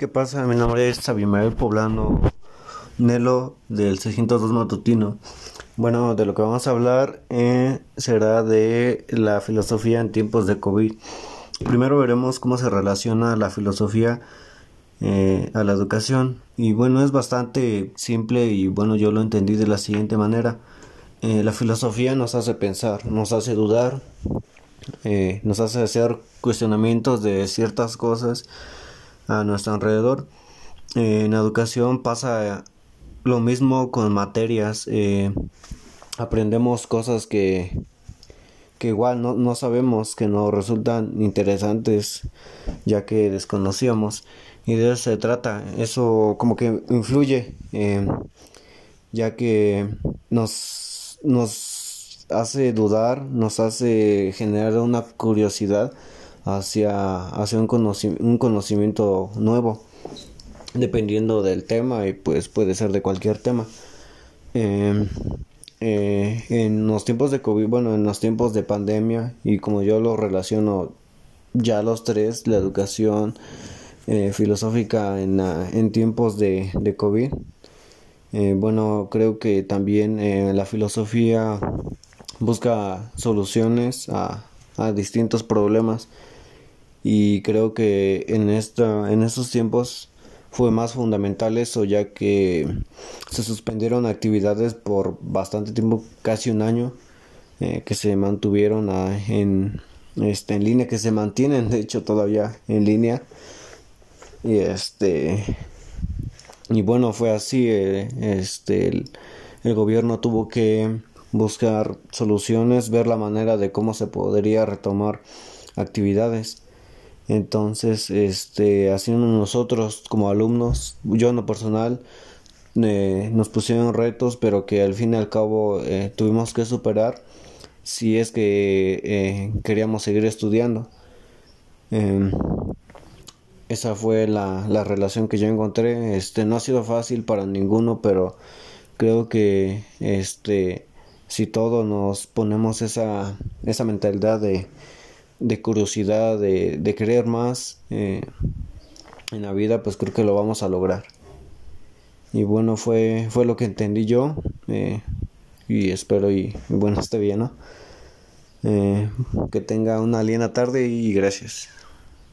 ¿Qué pasa? Mi nombre es Abimael Poblano Nelo del 602 Matutino. Bueno, de lo que vamos a hablar eh, será de la filosofía en tiempos de COVID. Primero veremos cómo se relaciona la filosofía eh, a la educación. Y bueno, es bastante simple y bueno, yo lo entendí de la siguiente manera. Eh, la filosofía nos hace pensar, nos hace dudar, nos hace hacer cuestionamientos de ciertas cosas a nuestro alrededor. Eh, en educación pasa lo mismo con materias. Eh, aprendemos cosas que, que igual no, no, sabemos, que nos resultan interesantes, ya que desconocíamos. Y de eso se trata. Eso como que influye, eh, ya que nos, nos hace dudar, nos hace generar una curiosidad hacia, hacia un, un conocimiento nuevo dependiendo del tema y pues puede ser de cualquier tema. Em, eh, en los tiempos de COVID bueno en los tiempos de pandemia y como yo lo relaciono ya los tres la educación eh, filosófica en, en tiempos de, de COVID eh, bueno creo que también la filosofía busca soluciones a, a distintos problemas. Y creo que en esta en estos tiempos fue más fundamental eso ya que se suspendieron actividades por bastante tiempo casi un año eh, que se mantuvieron en este en línea que se mantienen de hecho todavía en línea. Y este y bueno fue así eh, este el, el gobierno tuvo que buscar soluciones ver la manera de cómo se podría retomar actividades entonces, este, haciendo nosotros como alumnos, yo en lo personal, eh, nos pusieron retos, pero que al fin y al cabo eh, tuvimos que superar si es que eh, queríamos seguir estudiando. Em, esa fue la, la, relación que yo encontré. Este, no ha sido fácil para ninguno, pero creo que este, si todos nos ponemos esa, esa mentalidad de de curiosidad, de, de querer más eh, en la vida, pues creo que lo vamos a lograr. Y bueno, fue, fue lo que entendí yo. Eh, y espero y, bueno esté bien, ¿no? Eh, que tenga una linda tarde y gracias.